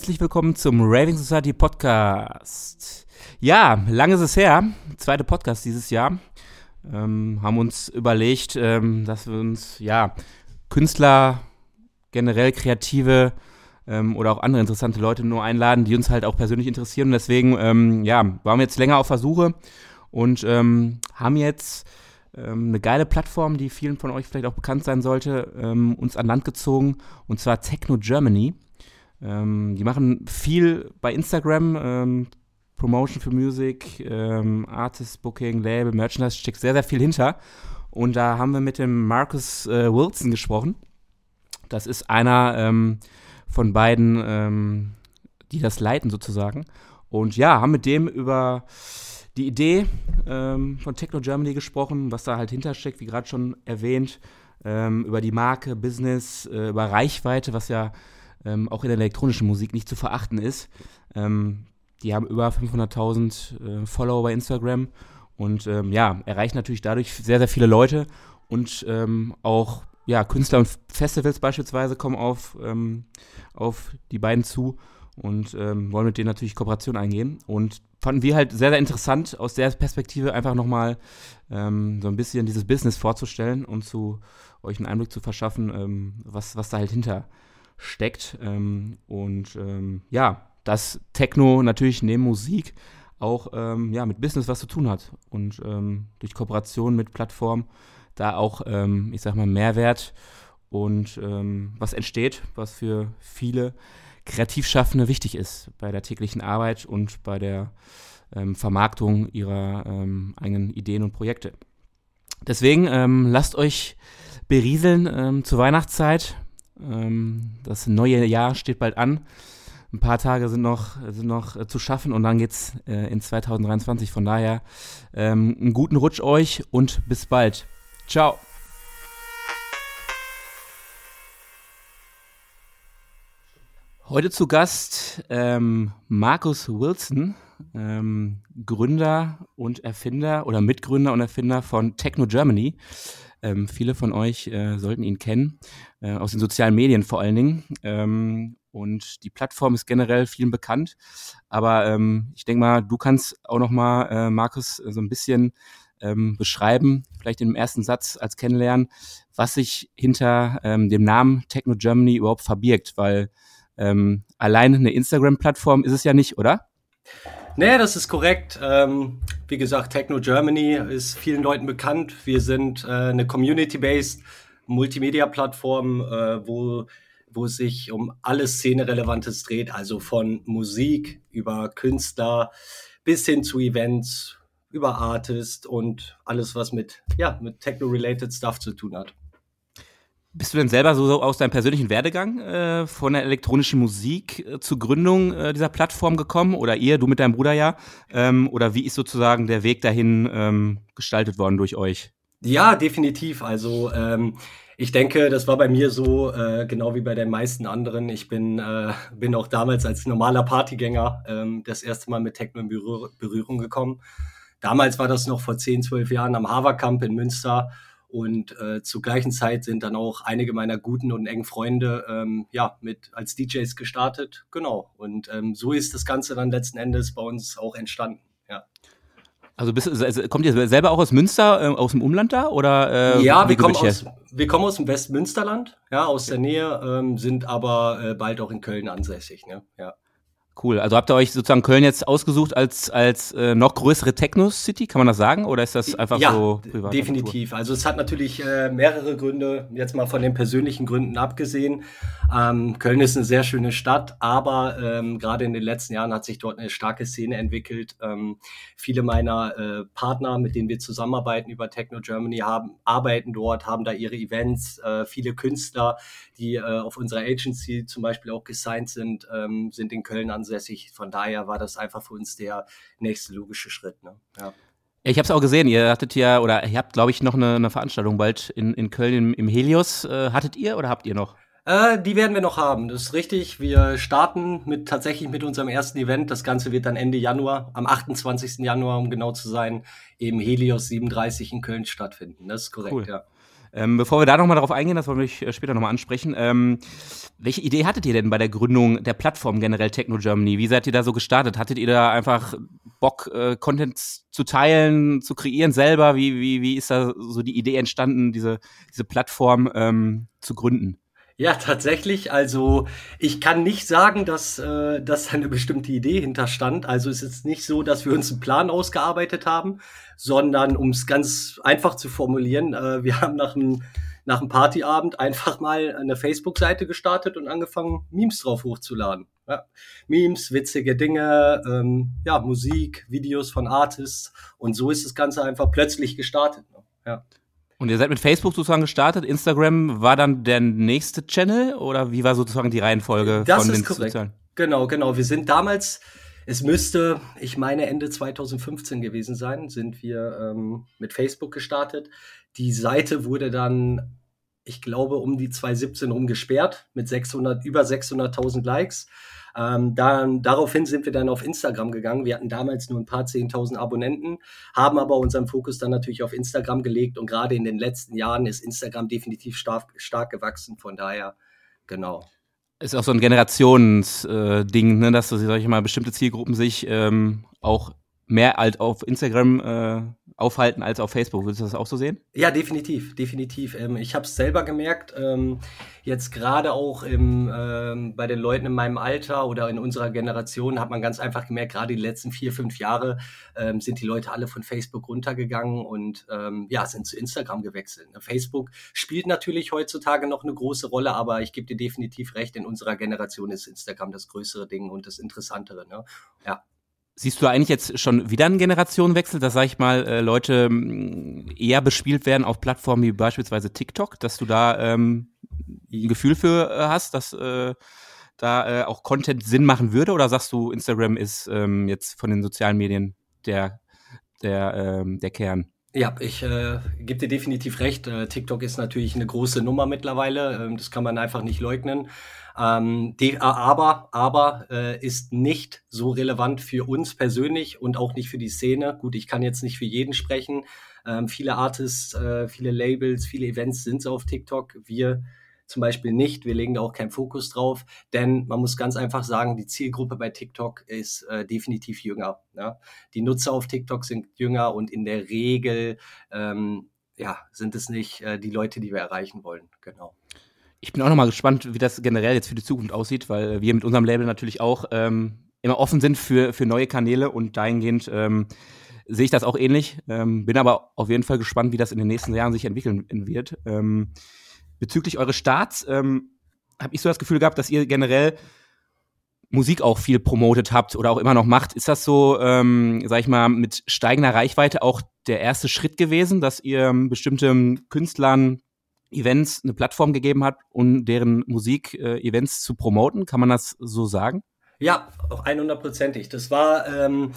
herzlich willkommen zum Raving Society Podcast. Ja, lange ist es her, zweite Podcast dieses Jahr. Ähm, haben uns überlegt, ähm, dass wir uns, ja, Künstler, generell Kreative ähm, oder auch andere interessante Leute nur einladen, die uns halt auch persönlich interessieren. Und deswegen, ähm, ja, waren wir jetzt länger auf Versuche und ähm, haben jetzt ähm, eine geile Plattform, die vielen von euch vielleicht auch bekannt sein sollte, uns an Land gezogen, und zwar Techno Germany. Ähm, die machen viel bei Instagram, ähm, Promotion für Musik, ähm, Artist Booking, Label, Merchandise, steckt sehr, sehr viel hinter. Und da haben wir mit dem Marcus äh, Wilson gesprochen. Das ist einer ähm, von beiden, ähm, die das leiten sozusagen. Und ja, haben mit dem über die Idee ähm, von Techno Germany gesprochen, was da halt hintersteckt, wie gerade schon erwähnt, über die Marke, Business, äh, über Reichweite, was ja ähm, auch in der elektronischen Musik nicht zu verachten ist. Ähm, die haben über 500.000 äh, Follower bei Instagram und ähm, ja, erreichen natürlich dadurch sehr, sehr viele Leute und ähm, auch ja, Künstler und Festivals beispielsweise kommen auf, ähm, auf die beiden zu und ähm, wollen mit denen natürlich Kooperation eingehen. Und fanden wir halt sehr, sehr interessant, aus der Perspektive einfach nochmal ähm, so ein bisschen dieses Business vorzustellen und zu euch einen Einblick zu verschaffen, ähm, was, was da halt hinter steckt. Ähm, und ähm, ja, dass Techno natürlich neben Musik auch ähm, ja, mit Business was zu tun hat und ähm, durch Kooperation mit Plattformen da auch, ähm, ich sag mal, Mehrwert und ähm, was entsteht, was für viele Kreativschaffende wichtig ist bei der täglichen Arbeit und bei der Vermarktung ihrer eigenen Ideen und Projekte. Deswegen lasst euch berieseln zur Weihnachtszeit ähm, das neue Jahr steht bald an. Ein paar Tage sind noch, sind noch äh, zu schaffen und dann geht's äh, in 2023. Von daher ähm, einen guten Rutsch euch und bis bald. Ciao. Heute zu Gast ähm, Markus Wilson, ähm, Gründer und Erfinder oder Mitgründer und Erfinder von Techno Germany. Ähm, viele von euch äh, sollten ihn kennen, äh, aus den sozialen Medien vor allen Dingen. Ähm, und die Plattform ist generell vielen bekannt. Aber ähm, ich denke mal, du kannst auch noch mal, äh, Markus, so ein bisschen ähm, beschreiben, vielleicht im ersten Satz als Kennenlernen, was sich hinter ähm, dem Namen Techno Germany überhaupt verbirgt, weil ähm, allein eine Instagram-Plattform ist es ja nicht, oder? Nee, das ist korrekt. Ähm, wie gesagt, Techno Germany ist vielen Leuten bekannt. Wir sind äh, eine Community-based Multimedia-Plattform, äh, wo, wo es sich um alles Szene-Relevantes dreht, also von Musik über Künstler bis hin zu Events, über Artist und alles, was mit, ja, mit Techno-related Stuff zu tun hat. Bist du denn selber so aus deinem persönlichen Werdegang äh, von der elektronischen Musik äh, zur Gründung äh, dieser Plattform gekommen? Oder ihr, du mit deinem Bruder ja? Ähm, oder wie ist sozusagen der Weg dahin ähm, gestaltet worden durch euch? Ja, definitiv. Also ähm, ich denke, das war bei mir so, äh, genau wie bei den meisten anderen. Ich bin, äh, bin auch damals als normaler Partygänger ähm, das erste Mal mit Techno in Berühr Berührung gekommen. Damals war das noch vor 10, 12 Jahren am Haverkamp in Münster. Und äh, zur gleichen Zeit sind dann auch einige meiner guten und engen Freunde ähm, ja mit als DJs gestartet. Genau. Und ähm, so ist das Ganze dann letzten Endes bei uns auch entstanden. Ja. Also, bist, also kommt ihr selber auch aus Münster, äh, aus dem Umland da? Oder, äh, ja, wir kommen, aus, wir kommen aus dem Westmünsterland, ja, aus der Nähe, ähm, sind aber äh, bald auch in Köln ansässig. Ne? Ja. Cool. Also habt ihr euch sozusagen Köln jetzt ausgesucht als, als äh, noch größere Techno-City, kann man das sagen? Oder ist das einfach ja, so privat? Definitiv. Also es hat natürlich äh, mehrere Gründe, jetzt mal von den persönlichen Gründen abgesehen. Ähm, Köln ist eine sehr schöne Stadt, aber ähm, gerade in den letzten Jahren hat sich dort eine starke Szene entwickelt. Ähm, viele meiner äh, Partner, mit denen wir zusammenarbeiten über Techno Germany, haben, arbeiten dort, haben da ihre Events. Äh, viele Künstler, die äh, auf unserer Agency zum Beispiel auch gesigned sind, ähm, sind in Köln ansässig ansässig. Von daher war das einfach für uns der nächste logische Schritt. Ne? Ja. Ich habe es auch gesehen, ihr hattet ja, oder ihr habt, glaube ich, noch eine, eine, Veranstaltung bald in, in Köln im, im Helios. Äh, hattet ihr oder habt ihr noch? Äh, die werden wir noch haben, das ist richtig. Wir starten mit tatsächlich mit unserem ersten Event. Das Ganze wird dann Ende Januar, am 28. Januar, um genau zu sein, im Helios 37 in Köln stattfinden. Das ist korrekt, cool. ja. Ähm, bevor wir da nochmal darauf eingehen, das wollen wir äh, später nochmal ansprechen. Ähm, welche Idee hattet ihr denn bei der Gründung der Plattform generell Techno Germany? Wie seid ihr da so gestartet? Hattet ihr da einfach Bock, äh, Content zu teilen, zu kreieren selber? Wie, wie, wie ist da so die Idee entstanden, diese, diese Plattform ähm, zu gründen? Ja, tatsächlich. Also ich kann nicht sagen, dass, äh, dass eine bestimmte Idee hinterstand. Also es ist nicht so, dass wir uns einen Plan ausgearbeitet haben, sondern um es ganz einfach zu formulieren, äh, wir haben nach einem nach einem Partyabend einfach mal eine Facebook-Seite gestartet und angefangen, Memes drauf hochzuladen. Ja. Memes, witzige Dinge, ähm, ja, Musik, Videos von Artists und so ist das Ganze einfach plötzlich gestartet. Ne? Ja. Und ihr seid mit Facebook sozusagen gestartet. Instagram war dann der nächste Channel oder wie war sozusagen die Reihenfolge das von den korrekt. sozialen? Genau, genau. Wir sind damals, es müsste, ich meine Ende 2015 gewesen sein, sind wir ähm, mit Facebook gestartet. Die Seite wurde dann, ich glaube, um die 2017 rum gesperrt mit 600, über 600.000 Likes. Ähm, dann, daraufhin sind wir dann auf Instagram gegangen. Wir hatten damals nur ein paar 10.000 Abonnenten, haben aber unseren Fokus dann natürlich auf Instagram gelegt und gerade in den letzten Jahren ist Instagram definitiv stark, stark gewachsen. Von daher, genau. Ist auch so ein Generationsding, äh, ne, dass, sag ich mal, bestimmte Zielgruppen sich ähm, auch mehr als auf Instagram äh, aufhalten als auf Facebook. Würdest du das auch so sehen? Ja, definitiv, definitiv. Ähm, ich habe es selber gemerkt, ähm, jetzt gerade auch im, ähm, bei den Leuten in meinem Alter oder in unserer Generation hat man ganz einfach gemerkt, gerade die letzten vier, fünf Jahre ähm, sind die Leute alle von Facebook runtergegangen und ähm, ja, sind zu Instagram gewechselt. Ne? Facebook spielt natürlich heutzutage noch eine große Rolle, aber ich gebe dir definitiv recht, in unserer Generation ist Instagram das größere Ding und das Interessantere. Ne? Ja. Siehst du eigentlich jetzt schon wieder einen Generationenwechsel, dass, sag ich mal, äh, Leute mm, eher bespielt werden auf Plattformen wie beispielsweise TikTok, dass du da ähm, ein Gefühl für äh, hast, dass äh, da äh, auch Content Sinn machen würde? Oder sagst du, Instagram ist ähm, jetzt von den sozialen Medien der, der, ähm, der Kern? Ja, ich äh, gebe dir definitiv recht. Äh, TikTok ist natürlich eine große Nummer mittlerweile. Ähm, das kann man einfach nicht leugnen. Ähm, die, aber aber äh, ist nicht so relevant für uns persönlich und auch nicht für die Szene. Gut, ich kann jetzt nicht für jeden sprechen. Ähm, viele Artists, äh, viele Labels, viele Events sind auf TikTok. Wir zum Beispiel nicht. Wir legen da auch keinen Fokus drauf, denn man muss ganz einfach sagen, die Zielgruppe bei TikTok ist äh, definitiv jünger. Ja? Die Nutzer auf TikTok sind jünger und in der Regel ähm, ja, sind es nicht äh, die Leute, die wir erreichen wollen. Genau. Ich bin auch nochmal gespannt, wie das generell jetzt für die Zukunft aussieht, weil wir mit unserem Label natürlich auch ähm, immer offen sind für, für neue Kanäle und dahingehend ähm, sehe ich das auch ähnlich. Ähm, bin aber auf jeden Fall gespannt, wie das in den nächsten Jahren sich entwickeln wird. Ähm, bezüglich eures Starts ähm, habe ich so das Gefühl gehabt, dass ihr generell Musik auch viel promotet habt oder auch immer noch macht. Ist das so, ähm, sag ich mal, mit steigender Reichweite auch der erste Schritt gewesen, dass ihr ähm, bestimmten Künstlern Events eine Plattform gegeben habt, um deren Musik-Events äh, zu promoten? Kann man das so sagen? Ja, auch 100%ig. Das war ähm,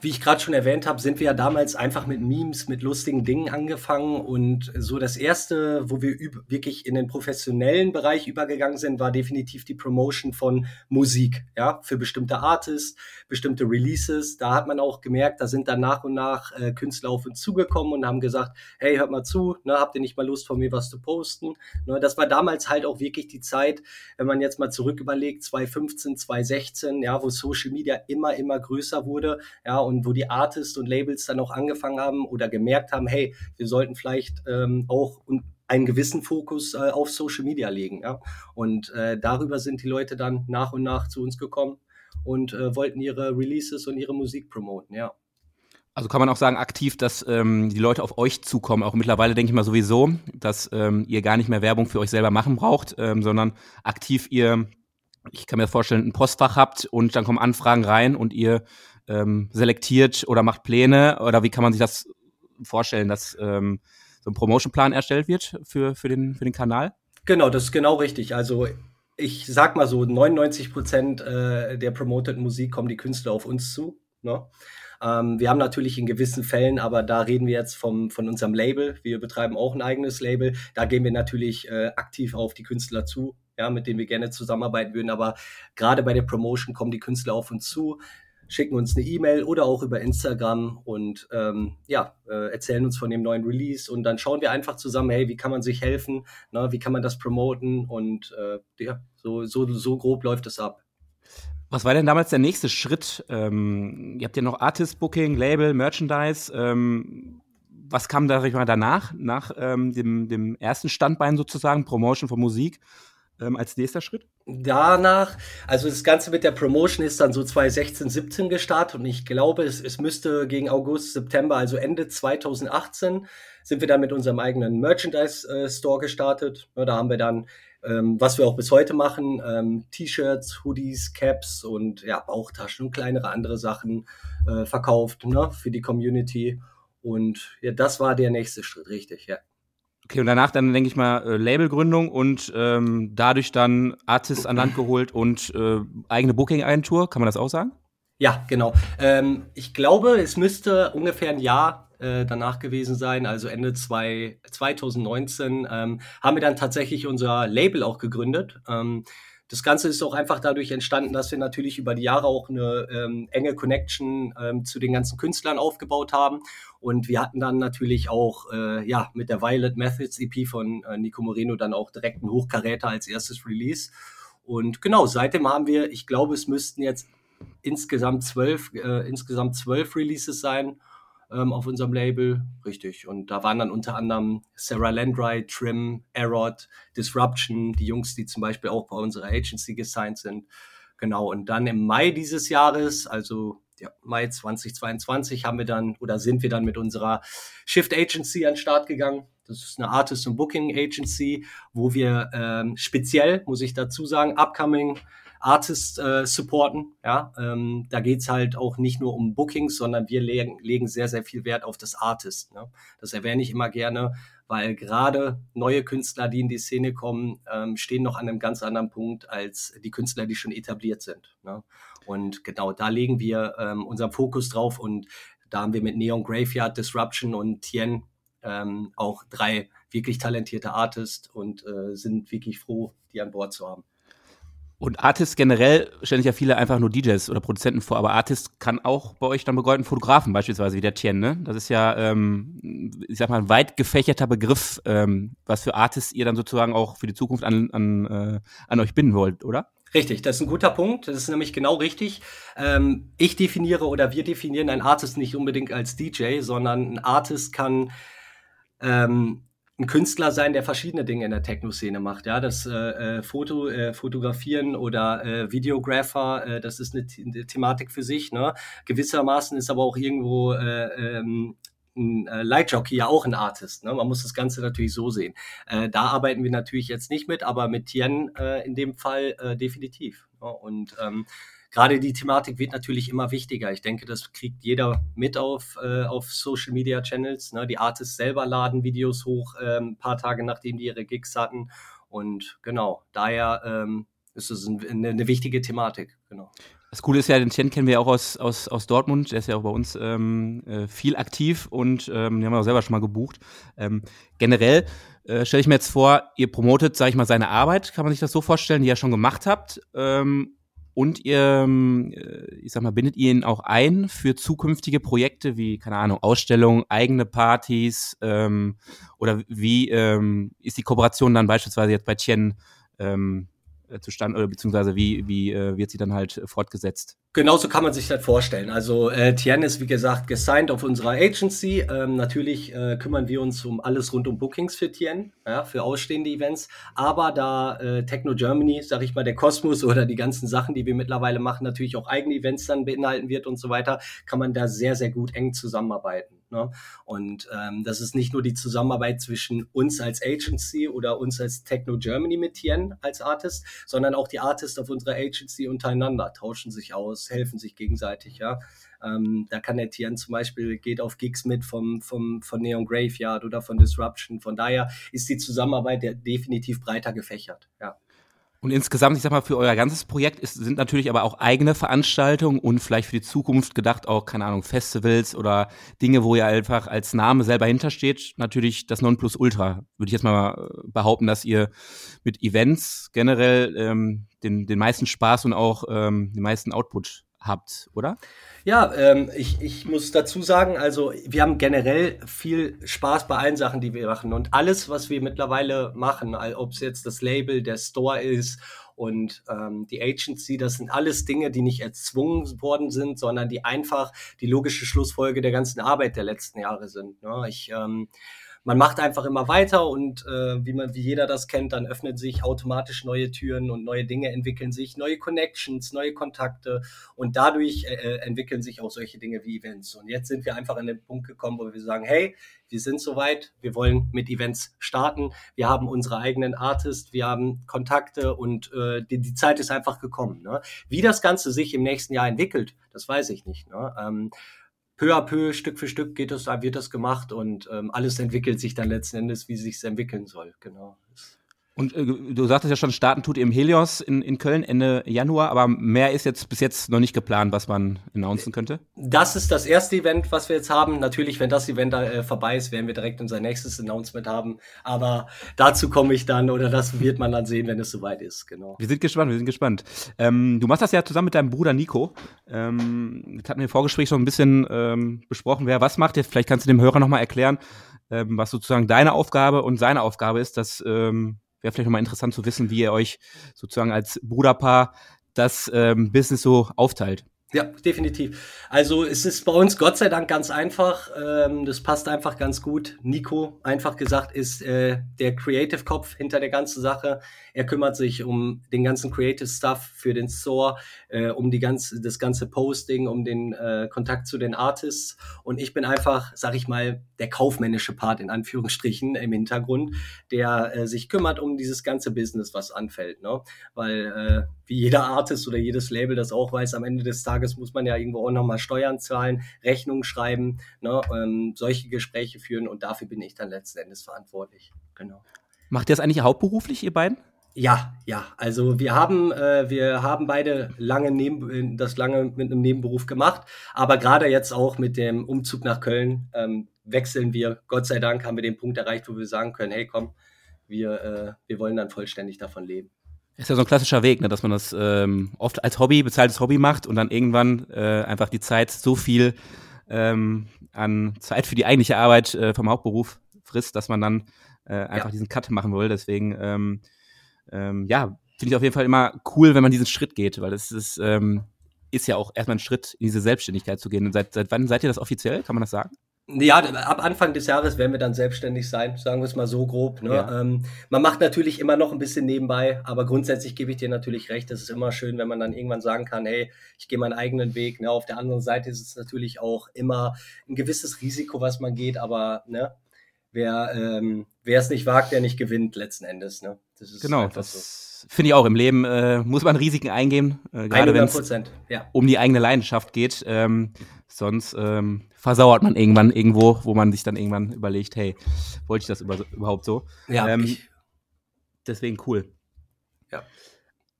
wie ich gerade schon erwähnt habe, sind wir ja damals einfach mit Memes, mit lustigen Dingen angefangen. Und so das Erste, wo wir wirklich in den professionellen Bereich übergegangen sind, war definitiv die Promotion von Musik, ja, für bestimmte Artists, bestimmte Releases. Da hat man auch gemerkt, da sind dann nach und nach äh, Künstler auf uns zugekommen und haben gesagt, hey, hört mal zu, ne, habt ihr nicht mal Lust von mir was zu posten? Ne, das war damals halt auch wirklich die Zeit, wenn man jetzt mal zurück überlegt, 2015, 2016, ja, wo Social Media immer, immer größer wurde, ja, und wo die Artists und Labels dann auch angefangen haben oder gemerkt haben, hey, wir sollten vielleicht ähm, auch einen gewissen Fokus äh, auf Social Media legen. Ja? Und äh, darüber sind die Leute dann nach und nach zu uns gekommen und äh, wollten ihre Releases und ihre Musik promoten, ja. Also kann man auch sagen, aktiv, dass ähm, die Leute auf euch zukommen. Auch mittlerweile denke ich mal sowieso, dass ähm, ihr gar nicht mehr Werbung für euch selber machen braucht, ähm, sondern aktiv ihr, ich kann mir vorstellen, ein Postfach habt und dann kommen Anfragen rein und ihr ähm, selektiert oder macht Pläne? Oder wie kann man sich das vorstellen, dass ähm, so ein Promotionplan erstellt wird für, für, den, für den Kanal? Genau, das ist genau richtig. Also ich sag mal so, 99 Prozent äh, der promoteten Musik kommen die Künstler auf uns zu. Ne? Ähm, wir haben natürlich in gewissen Fällen, aber da reden wir jetzt vom, von unserem Label. Wir betreiben auch ein eigenes Label. Da gehen wir natürlich äh, aktiv auf die Künstler zu ja, mit denen wir gerne zusammenarbeiten würden. Aber gerade bei der Promotion kommen die Künstler auf uns zu, schicken uns eine E-Mail oder auch über Instagram und ähm, ja, äh, erzählen uns von dem neuen Release und dann schauen wir einfach zusammen, hey, wie kann man sich helfen, ne, wie kann man das promoten und äh, ja, so, so, so grob läuft es ab. Was war denn damals der nächste Schritt? Ähm, ihr habt ja noch Artist Booking, Label, Merchandise. Ähm, was kam da mal, danach, nach ähm, dem, dem ersten Standbein sozusagen, Promotion von Musik? Ähm, als nächster Schritt? Danach, also das Ganze mit der Promotion ist dann so 2016, 17 gestartet und ich glaube, es, es müsste gegen August, September, also Ende 2018, sind wir dann mit unserem eigenen Merchandise-Store äh, gestartet. Ja, da haben wir dann, ähm, was wir auch bis heute machen, ähm, T-Shirts, Hoodies, Caps und ja, Bauchtaschen und kleinere andere Sachen äh, verkauft ne, für die Community. Und ja, das war der nächste Schritt, richtig, ja. Okay, und danach dann, denke ich mal, äh, Labelgründung und ähm, dadurch dann Artists an Land geholt und äh, eigene Booking-Agentur, kann man das auch sagen? Ja, genau. Ähm, ich glaube, es müsste ungefähr ein Jahr äh, danach gewesen sein, also Ende zwei, 2019, ähm, haben wir dann tatsächlich unser Label auch gegründet. Ähm, das Ganze ist auch einfach dadurch entstanden, dass wir natürlich über die Jahre auch eine ähm, enge Connection ähm, zu den ganzen Künstlern aufgebaut haben. Und wir hatten dann natürlich auch äh, ja mit der Violet Methods EP von äh, Nico Moreno dann auch direkt einen Hochkaräter als erstes Release. Und genau, seitdem haben wir, ich glaube, es müssten jetzt insgesamt zwölf, äh, insgesamt zwölf Releases sein ähm, auf unserem Label. Richtig. Und da waren dann unter anderem Sarah Landry, Trim, Erod, Disruption, die Jungs, die zum Beispiel auch bei unserer Agency gesigned sind. Genau. Und dann im Mai dieses Jahres, also ja, Mai 2022, haben wir dann oder sind wir dann mit unserer Shift Agency an den Start gegangen. Das ist eine Artist- und Booking Agency, wo wir ähm, speziell, muss ich dazu sagen, upcoming Artists äh, supporten. Ja, ähm, da geht's halt auch nicht nur um Bookings, sondern wir legen, legen sehr, sehr viel Wert auf das Artist. Ne? Das erwähne ich immer gerne, weil gerade neue Künstler, die in die Szene kommen, ähm, stehen noch an einem ganz anderen Punkt als die Künstler, die schon etabliert sind. Ne? Und genau da legen wir ähm, unseren Fokus drauf und da haben wir mit Neon Graveyard, Disruption und Tien ähm, auch drei wirklich talentierte Artists und äh, sind wirklich froh, die an Bord zu haben. Und Artist generell stellen sich ja viele einfach nur DJs oder Produzenten vor, aber Artist kann auch bei euch dann bedeuten Fotografen beispielsweise, wie der Tien, ne? Das ist ja, ähm, ich sag mal, ein weit gefächerter Begriff, ähm, was für Artists ihr dann sozusagen auch für die Zukunft an, an, äh, an euch binden wollt, oder? Richtig, das ist ein guter Punkt. Das ist nämlich genau richtig. Ähm, ich definiere oder wir definieren einen Artist nicht unbedingt als DJ, sondern ein Artist kann ähm, ein Künstler sein, der verschiedene Dinge in der Techno-Szene macht. Ja, das äh, äh, Foto, äh, Fotografieren oder äh, Videographer, äh, das ist eine, eine, Thematik für sich. Ne? Gewissermaßen ist aber auch irgendwo äh, ähm, ein äh, Lightjockey ja auch ein Artist. Ne? Man muss das Ganze natürlich so sehen. Äh, da arbeiten wir natürlich jetzt nicht mit, aber mit Tien äh, in dem Fall äh, definitiv. Ne? Und ähm, gerade die Thematik wird natürlich immer wichtiger. Ich denke, das kriegt jeder mit auf, äh, auf Social Media Channels. Ne? Die Artists selber laden Videos hoch, äh, ein paar Tage nachdem die ihre Gigs hatten. Und genau, daher ähm, ist es ein, eine, wichtige Thematik. Genau. Das Coole ist ja, den Chen kennen wir auch aus, aus, aus Dortmund, der ist ja auch bei uns ähm, äh, viel aktiv und ähm, den haben wir auch selber schon mal gebucht. Ähm, generell äh, stelle ich mir jetzt vor, ihr promotet, sage ich mal, seine Arbeit, kann man sich das so vorstellen, die ihr schon gemacht habt. Und ihr, ähm, äh, ich sag mal, bindet ihr ihn auch ein für zukünftige Projekte wie, keine Ahnung, Ausstellungen, eigene Partys ähm, oder wie ähm, ist die Kooperation dann beispielsweise jetzt bei Tien ähm, äh, zustande oder beziehungsweise wie, wie äh, wird sie dann halt fortgesetzt? Genauso kann man sich das vorstellen. Also äh, Tien ist wie gesagt gesigned auf unserer Agency. Ähm, natürlich äh, kümmern wir uns um alles rund um Bookings für Tien, ja, für ausstehende Events. Aber da äh, Techno Germany, sag ich mal, der Kosmos oder die ganzen Sachen, die wir mittlerweile machen, natürlich auch eigene Events dann beinhalten wird und so weiter, kann man da sehr, sehr gut eng zusammenarbeiten. Ne? Und ähm, das ist nicht nur die Zusammenarbeit zwischen uns als Agency oder uns als Techno Germany mit Tien als Artist, sondern auch die Artists auf unserer Agency untereinander tauschen sich aus helfen sich gegenseitig, ja. Ähm, da kann der Tian zum Beispiel, geht auf Gigs mit vom, vom, von Neon Graveyard oder von Disruption. Von daher ist die Zusammenarbeit definitiv breiter gefächert, ja. Und insgesamt, ich sag mal, für euer ganzes Projekt ist, sind natürlich aber auch eigene Veranstaltungen und vielleicht für die Zukunft gedacht auch, keine Ahnung, Festivals oder Dinge, wo ihr einfach als Name selber hintersteht, natürlich das Nonplusultra. Würde ich jetzt mal äh, behaupten, dass ihr mit Events generell ähm, den, den meisten Spaß und auch ähm, den meisten Output habt, oder? Ja, ähm, ich, ich muss dazu sagen, also wir haben generell viel Spaß bei allen Sachen, die wir machen. Und alles, was wir mittlerweile machen, ob es jetzt das Label, der Store ist und ähm, die Agency, das sind alles Dinge, die nicht erzwungen worden sind, sondern die einfach die logische Schlussfolge der ganzen Arbeit der letzten Jahre sind. Ne? Ich ähm, man macht einfach immer weiter und äh, wie man, wie jeder das kennt, dann öffnen sich automatisch neue Türen und neue Dinge entwickeln sich, neue Connections, neue Kontakte und dadurch äh, äh, entwickeln sich auch solche Dinge wie Events. Und jetzt sind wir einfach an den Punkt gekommen, wo wir sagen, hey, wir sind soweit, wir wollen mit Events starten, wir haben unsere eigenen Artists, wir haben Kontakte und äh, die, die Zeit ist einfach gekommen. Ne? Wie das Ganze sich im nächsten Jahr entwickelt, das weiß ich nicht. Ne? Ähm, peu à peu, Stück für Stück geht das, wird das gemacht und ähm, alles entwickelt sich dann letzten Endes, wie es sich entwickeln soll. Genau. Und äh, du sagtest ja schon, starten tut ihr im Helios in, in Köln Ende Januar, aber mehr ist jetzt bis jetzt noch nicht geplant, was man announcen könnte? Das ist das erste Event, was wir jetzt haben. Natürlich, wenn das Event äh, vorbei ist, werden wir direkt unser nächstes Announcement haben. Aber dazu komme ich dann oder das wird man dann sehen, wenn es soweit ist. Genau. Wir sind gespannt, wir sind gespannt. Ähm, du machst das ja zusammen mit deinem Bruder Nico. Ähm, das hatten wir im Vorgespräch schon ein bisschen ähm, besprochen, wer was macht. Vielleicht kannst du dem Hörer nochmal erklären, ähm, was sozusagen deine Aufgabe und seine Aufgabe ist, dass ähm, wäre vielleicht nochmal interessant zu wissen, wie ihr euch sozusagen als Bruderpaar das ähm, Business so aufteilt. Ja, definitiv. Also es ist bei uns Gott sei Dank ganz einfach. Ähm, das passt einfach ganz gut. Nico, einfach gesagt, ist äh, der Creative-Kopf hinter der ganzen Sache. Er kümmert sich um den ganzen Creative Stuff für den Store, äh, um die ganze, das ganze Posting, um den äh, Kontakt zu den Artists. Und ich bin einfach, sag ich mal, der kaufmännische Part in Anführungsstrichen im Hintergrund, der äh, sich kümmert um dieses ganze Business, was anfällt. Ne? Weil äh, wie jeder Artist oder jedes Label das auch weiß, am Ende des Tages muss man ja irgendwo auch nochmal Steuern zahlen, Rechnungen schreiben, ne, ähm, solche Gespräche führen und dafür bin ich dann letzten Endes verantwortlich. Genau. Macht ihr das eigentlich hauptberuflich, ihr beiden? Ja, ja. Also wir haben, äh, wir haben beide lange neben, das lange mit einem Nebenberuf gemacht, aber gerade jetzt auch mit dem Umzug nach Köln ähm, wechseln wir. Gott sei Dank haben wir den Punkt erreicht, wo wir sagen können, hey komm, wir, äh, wir wollen dann vollständig davon leben. Ist ja so ein klassischer Weg, ne, dass man das ähm, oft als Hobby, bezahltes Hobby macht und dann irgendwann äh, einfach die Zeit so viel ähm, an Zeit für die eigentliche Arbeit äh, vom Hauptberuf frisst, dass man dann äh, einfach ja. diesen Cut machen will. Deswegen, ähm, ähm, ja, finde ich auf jeden Fall immer cool, wenn man diesen Schritt geht, weil es ist, ähm, ist ja auch erstmal ein Schritt, in diese Selbstständigkeit zu gehen. Und seit, seit wann seid ihr das offiziell? Kann man das sagen? Ja, ab Anfang des Jahres werden wir dann selbstständig sein, sagen wir es mal so grob. Ne? Ja. Ähm, man macht natürlich immer noch ein bisschen nebenbei, aber grundsätzlich gebe ich dir natürlich recht. Es ist immer schön, wenn man dann irgendwann sagen kann, hey, ich gehe meinen eigenen Weg. Ne? Auf der anderen Seite ist es natürlich auch immer ein gewisses Risiko, was man geht, aber ne, wer ähm, es nicht wagt, der nicht gewinnt letzten Endes. Ne? Das genau, das so. finde ich auch. Im Leben äh, muss man Risiken eingehen, äh, gerade wenn es ja. um die eigene Leidenschaft geht. Ähm, sonst ähm, versauert man irgendwann irgendwo, wo man sich dann irgendwann überlegt, hey, wollte ich das über, überhaupt so? Ja. Ähm, deswegen cool. Ja.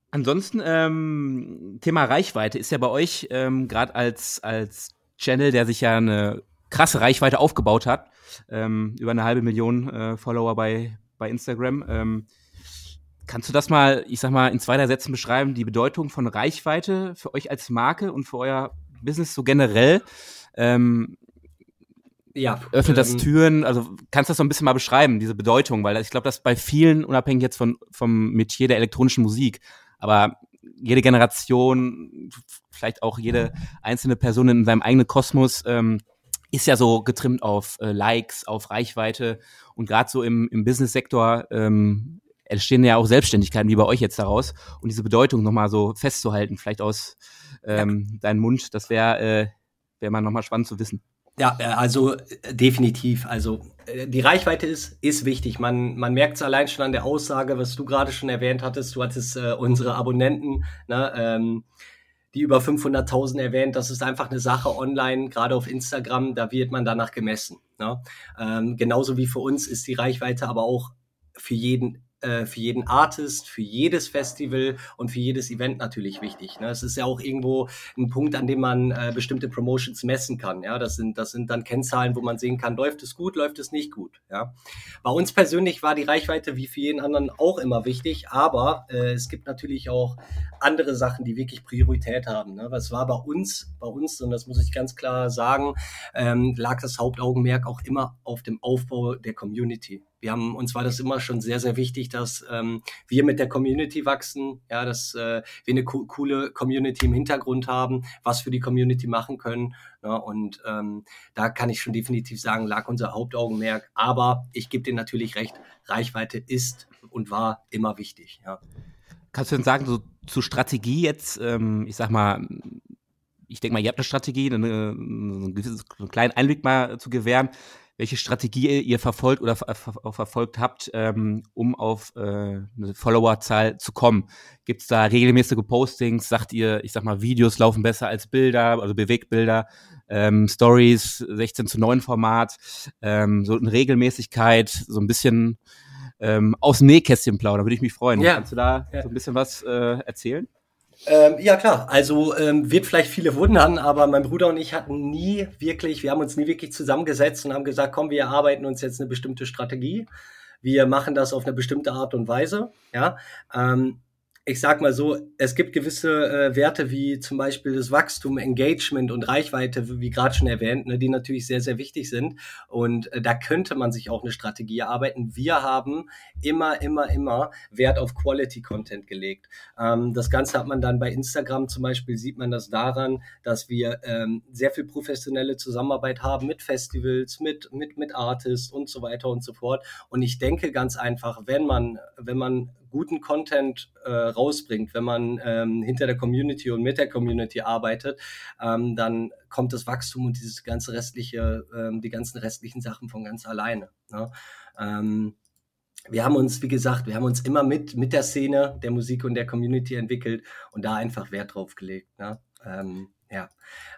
Ansonsten, ähm, Thema Reichweite ist ja bei euch ähm, gerade als, als Channel, der sich ja eine krasse Reichweite aufgebaut hat, ähm, über eine halbe Million äh, Follower bei, bei Instagram. Ähm, kannst du das mal, ich sag mal, in zwei, drei Sätzen beschreiben, die Bedeutung von Reichweite für euch als Marke und für euer Business so generell? Ähm, ja, öffnet das ähm, Türen, also kannst du das so ein bisschen mal beschreiben, diese Bedeutung, weil ich glaube, das bei vielen, unabhängig jetzt von, vom Metier der elektronischen Musik, aber jede Generation, vielleicht auch jede einzelne Person in seinem eigenen Kosmos, ähm, ist ja so getrimmt auf äh, Likes, auf Reichweite. Und gerade so im, im Business-Sektor ähm, entstehen ja auch Selbstständigkeiten wie bei euch jetzt daraus. Und diese Bedeutung nochmal so festzuhalten, vielleicht aus ähm, ja. deinem Mund, das wäre äh, wäre mal nochmal spannend zu wissen. Ja, äh, also äh, definitiv. Also äh, die Reichweite ist, ist wichtig. Man, man merkt es allein schon an der Aussage, was du gerade schon erwähnt hattest. Du hattest äh, unsere Abonnenten, ne, ähm, die über 500.000 erwähnt. Das ist einfach eine Sache online, gerade auf Instagram, da wird man danach gemessen. Ne? Ähm, genauso wie für uns ist die Reichweite aber auch für jeden für jeden Artist, für jedes Festival und für jedes Event natürlich wichtig. Ne? Es ist ja auch irgendwo ein Punkt, an dem man äh, bestimmte Promotions messen kann. Ja, das sind das sind dann Kennzahlen, wo man sehen kann, läuft es gut, läuft es nicht gut. Ja, bei uns persönlich war die Reichweite wie für jeden anderen auch immer wichtig, aber äh, es gibt natürlich auch andere Sachen, die wirklich Priorität haben. Ne? Was war bei uns, bei uns und das muss ich ganz klar sagen, ähm, lag das Hauptaugenmerk auch immer auf dem Aufbau der Community wir haben uns war das immer schon sehr, sehr wichtig, dass ähm, wir mit der Community wachsen, ja, dass äh, wir eine co coole Community im Hintergrund haben, was für die Community machen können. Ja, ne? und ähm, da kann ich schon definitiv sagen, lag unser Hauptaugenmerk. Aber ich gebe dir natürlich recht, Reichweite ist und war immer wichtig. Ja. Kannst du denn sagen, so zur Strategie jetzt, ähm, ich sag mal, ich denke mal, ihr habt eine Strategie, eine, einen, einen kleinen Einblick mal zu gewähren welche Strategie ihr verfolgt oder ver verfolgt habt, ähm, um auf äh, eine Followerzahl zu kommen. Gibt es da regelmäßige Postings? Sagt ihr, ich sag mal, Videos laufen besser als Bilder, also Bewegtbilder, ähm, Stories, 16 zu 9 Format, ähm, so eine Regelmäßigkeit, so ein bisschen ähm, aus dem Nähkästchen plaudern, würde ich mich freuen. Ja. Kannst du da ja. so ein bisschen was äh, erzählen? Ähm, ja, klar. Also ähm, wird vielleicht viele wundern, aber mein Bruder und ich hatten nie wirklich, wir haben uns nie wirklich zusammengesetzt und haben gesagt, komm, wir erarbeiten uns jetzt eine bestimmte Strategie. Wir machen das auf eine bestimmte Art und Weise. Ja. Ähm, ich sag mal so, es gibt gewisse äh, Werte wie zum Beispiel das Wachstum, Engagement und Reichweite, wie gerade schon erwähnt, ne, die natürlich sehr, sehr wichtig sind. Und äh, da könnte man sich auch eine Strategie erarbeiten. Wir haben immer, immer, immer Wert auf Quality Content gelegt. Ähm, das Ganze hat man dann bei Instagram zum Beispiel, sieht man das daran, dass wir ähm, sehr viel professionelle Zusammenarbeit haben mit Festivals, mit, mit, mit Artists und so weiter und so fort. Und ich denke ganz einfach, wenn man, wenn man guten Content äh, rausbringt, wenn man ähm, hinter der Community und mit der Community arbeitet, ähm, dann kommt das Wachstum und dieses ganze restliche, ähm, die ganzen restlichen Sachen von ganz alleine. Ne? Ähm, wir haben uns, wie gesagt, wir haben uns immer mit, mit der Szene, der Musik und der Community entwickelt und da einfach Wert drauf gelegt. Ne? Ja,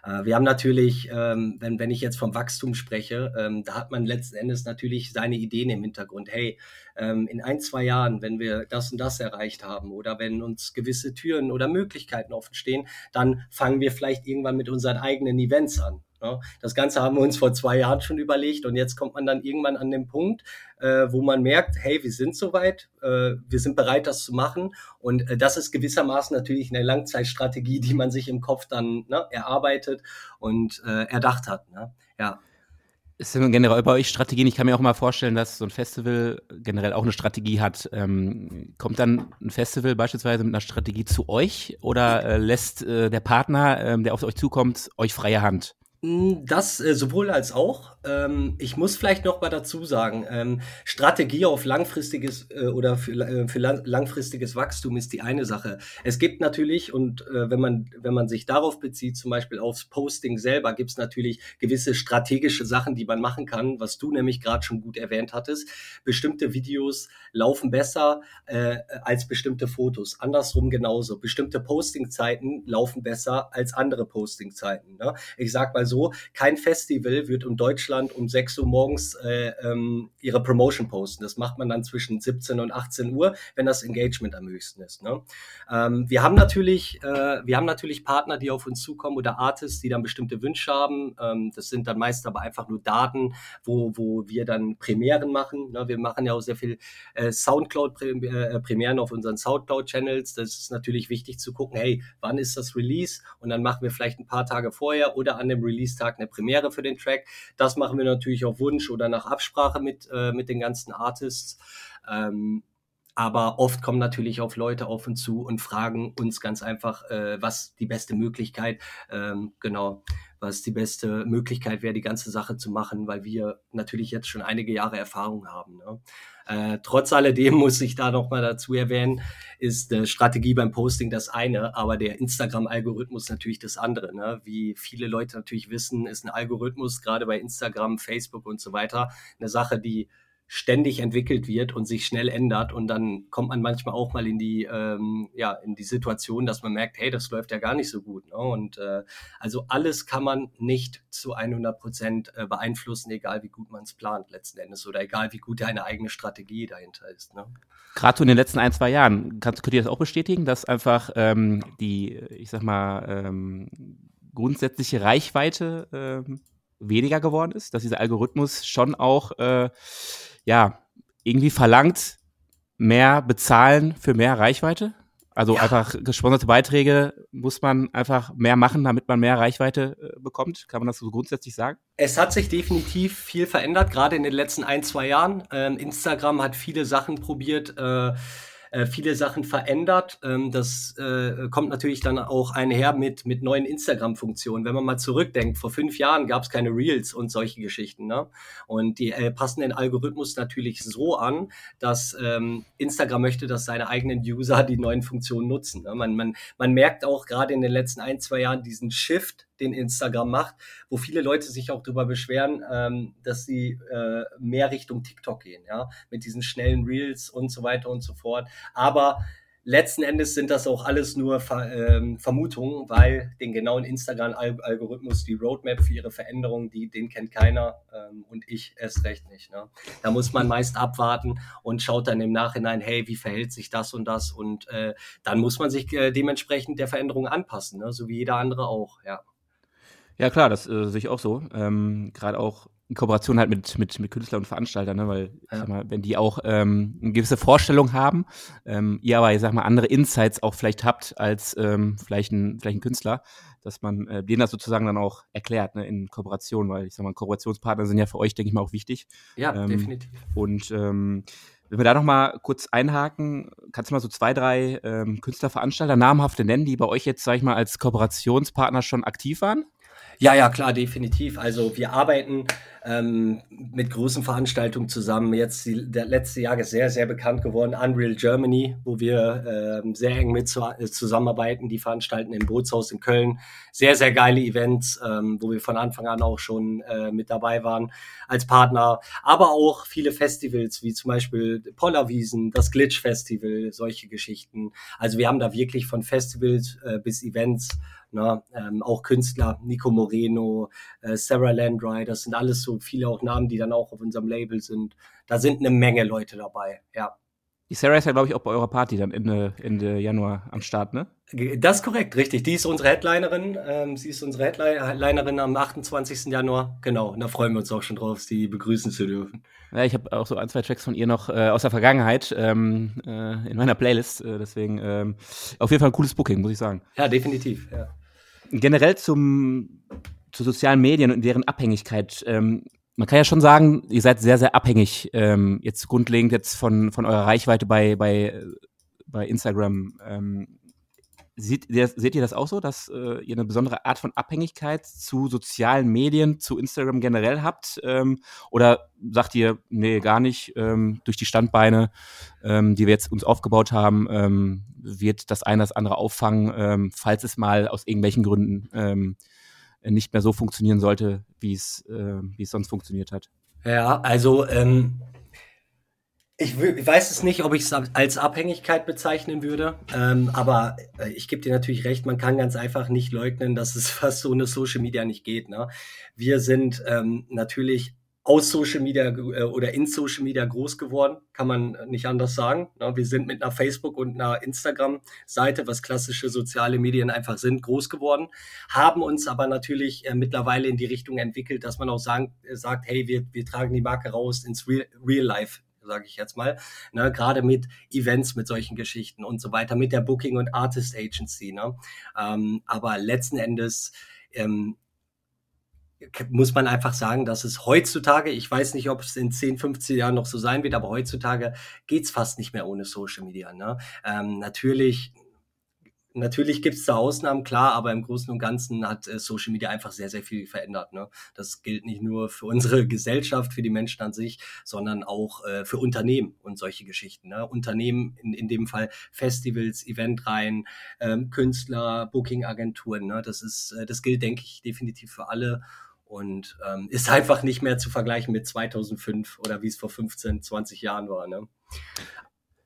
äh, wir haben natürlich, ähm, wenn, wenn ich jetzt vom Wachstum spreche, ähm, da hat man letzten Endes natürlich seine Ideen im Hintergrund. Hey, ähm, in ein, zwei Jahren, wenn wir das und das erreicht haben oder wenn uns gewisse Türen oder Möglichkeiten offen stehen, dann fangen wir vielleicht irgendwann mit unseren eigenen Events an. Das Ganze haben wir uns vor zwei Jahren schon überlegt und jetzt kommt man dann irgendwann an den Punkt, äh, wo man merkt, hey, wir sind soweit, äh, wir sind bereit, das zu machen und äh, das ist gewissermaßen natürlich eine Langzeitstrategie, die man sich im Kopf dann ne, erarbeitet und äh, erdacht hat. Ne? Ja. Denn generell bei euch Strategien? Ich kann mir auch mal vorstellen, dass so ein Festival generell auch eine Strategie hat. Ähm, kommt dann ein Festival beispielsweise mit einer Strategie zu euch oder äh, lässt äh, der Partner, ähm, der auf euch zukommt, euch freie Hand? Hm, das äh, sowohl als auch. Ähm, ich muss vielleicht noch mal dazu sagen, ähm, Strategie auf langfristiges äh, oder für, äh, für lang langfristiges Wachstum ist die eine Sache. Es gibt natürlich, und äh, wenn, man, wenn man sich darauf bezieht, zum Beispiel aufs Posting selber, gibt es natürlich gewisse strategische Sachen, die man machen kann, was du nämlich gerade schon gut erwähnt hattest. Bestimmte Videos laufen besser äh, als bestimmte Fotos. Andersrum genauso. Bestimmte Postingzeiten laufen besser als andere Postingzeiten. Ne? Ich sag mal so, kein Festival wird in Deutschland um 6 Uhr morgens äh, ähm, ihre Promotion posten. Das macht man dann zwischen 17 und 18 Uhr, wenn das Engagement am höchsten ist. Ne? Ähm, wir haben natürlich, äh, wir haben natürlich Partner, die auf uns zukommen oder Artists, die dann bestimmte Wünsche haben. Ähm, das sind dann meist aber einfach nur Daten, wo, wo wir dann Premieren machen. Ne? Wir machen ja auch sehr viel äh, Soundcloud-Premieren äh, auf unseren Soundcloud-Channels. Das ist natürlich wichtig zu gucken, hey, wann ist das Release? Und dann machen wir vielleicht ein paar Tage vorher oder an dem Release Release-Tag eine Premiere für den Track. Das machen wir natürlich auf Wunsch oder nach Absprache mit, äh, mit den ganzen Artists. Ähm, aber oft kommen natürlich auch Leute auf uns zu und fragen uns ganz einfach, äh, was die beste Möglichkeit, ähm, genau, was die beste Möglichkeit wäre, die ganze Sache zu machen, weil wir natürlich jetzt schon einige Jahre Erfahrung haben. Ne? Äh, trotz alledem muss ich da noch mal dazu erwähnen, ist äh, Strategie beim Posting das eine, aber der Instagram-Algorithmus natürlich das andere. Ne? Wie viele Leute natürlich wissen, ist ein Algorithmus gerade bei Instagram, Facebook und so weiter eine Sache, die ständig entwickelt wird und sich schnell ändert und dann kommt man manchmal auch mal in die ähm, ja in die Situation, dass man merkt, hey, das läuft ja gar nicht so gut. Ne? Und äh, also alles kann man nicht zu 100 Prozent äh, beeinflussen, egal wie gut man es plant letzten Endes oder egal wie gut eine eigene Strategie dahinter ist. Ne? Gerade so in den letzten ein zwei Jahren, kannst, könnt ihr das auch bestätigen, dass einfach ähm, die, ich sag mal ähm, grundsätzliche Reichweite ähm, weniger geworden ist, dass dieser Algorithmus schon auch äh, ja, irgendwie verlangt, mehr bezahlen für mehr Reichweite. Also ja. einfach gesponserte Beiträge muss man einfach mehr machen, damit man mehr Reichweite äh, bekommt. Kann man das so grundsätzlich sagen? Es hat sich definitiv viel verändert, gerade in den letzten ein, zwei Jahren. Ähm, Instagram hat viele Sachen probiert. Äh, äh, viele Sachen verändert. Ähm, das äh, kommt natürlich dann auch einher mit, mit neuen Instagram-Funktionen. Wenn man mal zurückdenkt, vor fünf Jahren gab es keine Reels und solche Geschichten. Ne? Und die äh, passen den Algorithmus natürlich so an, dass ähm, Instagram möchte, dass seine eigenen User die neuen Funktionen nutzen. Ne? Man, man, man merkt auch gerade in den letzten ein, zwei Jahren diesen Shift den Instagram macht, wo viele Leute sich auch darüber beschweren, ähm, dass sie äh, mehr Richtung TikTok gehen, ja, mit diesen schnellen Reels und so weiter und so fort. Aber letzten Endes sind das auch alles nur Ver, ähm, Vermutungen, weil den genauen Instagram-Algorithmus, die Roadmap für ihre Veränderungen, die, den kennt keiner ähm, und ich erst recht nicht. Ne? Da muss man meist abwarten und schaut dann im Nachhinein, hey, wie verhält sich das und das und äh, dann muss man sich äh, dementsprechend der Veränderung anpassen, ne? so wie jeder andere auch, ja. Ja, klar, das äh, sehe ich auch so. Ähm, Gerade auch in Kooperation halt mit, mit, mit Künstlern und Veranstaltern, ne? weil, ich sag mal, wenn die auch ähm, eine gewisse Vorstellung haben, ähm, ihr aber, ich sag mal, andere Insights auch vielleicht habt als ähm, vielleicht, ein, vielleicht ein Künstler, dass man äh, denen das sozusagen dann auch erklärt, ne, in Kooperation, weil ich sag mal, Kooperationspartner sind ja für euch, denke ich mal, auch wichtig. Ja, ähm, definitiv. Und ähm, wenn wir da noch mal kurz einhaken, kannst du mal so zwei, drei ähm, Künstlerveranstalter, namhafte nennen, die bei euch jetzt, sag ich mal, als Kooperationspartner schon aktiv waren? Ja, ja, klar, definitiv. Also wir arbeiten ähm, mit großen Veranstaltungen zusammen. Jetzt die, der letzte Jahr ist sehr, sehr bekannt geworden, Unreal Germany, wo wir ähm, sehr eng mit zu, äh, zusammenarbeiten. Die veranstalten im Bootshaus in Köln. Sehr, sehr geile Events, ähm, wo wir von Anfang an auch schon äh, mit dabei waren als Partner. Aber auch viele Festivals, wie zum Beispiel Pollerwiesen, das Glitch Festival, solche Geschichten. Also wir haben da wirklich von Festivals äh, bis Events Ne? Ähm, auch Künstler, Nico Moreno, äh, Sarah Landry, das sind alles so viele auch Namen, die dann auch auf unserem Label sind. Da sind eine Menge Leute dabei, ja. Die Sarah ist ja, glaube ich, auch bei eurer Party dann Ende, Ende Januar am Start, ne? Das ist korrekt, richtig. Die ist unsere Headlinerin. Ähm, sie ist unsere Headlinerin am 28. Januar. Genau, und da freuen wir uns auch schon drauf, sie begrüßen zu dürfen. Ja, ich habe auch so ein, zwei Tracks von ihr noch äh, aus der Vergangenheit ähm, äh, in meiner Playlist. Äh, deswegen ähm, auf jeden Fall ein cooles Booking, muss ich sagen. Ja, definitiv, ja generell zum, zu sozialen Medien und deren Abhängigkeit. Ähm, man kann ja schon sagen, ihr seid sehr, sehr abhängig, ähm, jetzt grundlegend jetzt von, von eurer Reichweite bei, bei, bei Instagram. Ähm, seht, ihr, seht ihr das auch so, dass äh, ihr eine besondere Art von Abhängigkeit zu sozialen Medien, zu Instagram generell habt? Ähm, oder sagt ihr, nee, gar nicht, ähm, durch die Standbeine, ähm, die wir jetzt uns aufgebaut haben, ähm, wird das eine das andere auffangen, ähm, falls es mal aus irgendwelchen Gründen ähm, nicht mehr so funktionieren sollte, wie es, äh, wie es sonst funktioniert hat? Ja, also ich, weiß es nicht, ob ich es als Abhängigkeit bezeichnen würde, ähm, aber äh, ich gebe dir natürlich recht, man kann ganz einfach nicht leugnen, dass es fast so eine Social Media nicht geht. Ne? Wir sind ähm, natürlich aus Social Media äh, oder in Social Media groß geworden, kann man nicht anders sagen. Ne? Wir sind mit einer Facebook- und einer Instagram-Seite, was klassische soziale Medien einfach sind, groß geworden, haben uns aber natürlich äh, mittlerweile in die Richtung entwickelt, dass man auch sagen, äh, sagt, hey, wir, wir tragen die Marke raus ins Real, Real Life sage ich jetzt mal, ne, gerade mit Events, mit solchen Geschichten und so weiter, mit der Booking und Artist Agency. Ne? Ähm, aber letzten Endes ähm, muss man einfach sagen, dass es heutzutage, ich weiß nicht, ob es in 10, 15 Jahren noch so sein wird, aber heutzutage geht's fast nicht mehr ohne Social Media. Ne? Ähm, natürlich Natürlich gibt es da Ausnahmen, klar, aber im Großen und Ganzen hat äh, Social Media einfach sehr, sehr viel verändert. Ne? Das gilt nicht nur für unsere Gesellschaft, für die Menschen an sich, sondern auch äh, für Unternehmen und solche Geschichten. Ne? Unternehmen, in, in dem Fall Festivals, Eventreihen, ähm, Künstler, Bookingagenturen. Ne? Das ist, äh, das gilt, denke ich, definitiv für alle. Und ähm, ist einfach nicht mehr zu vergleichen mit 2005 oder wie es vor 15, 20 Jahren war. Ne?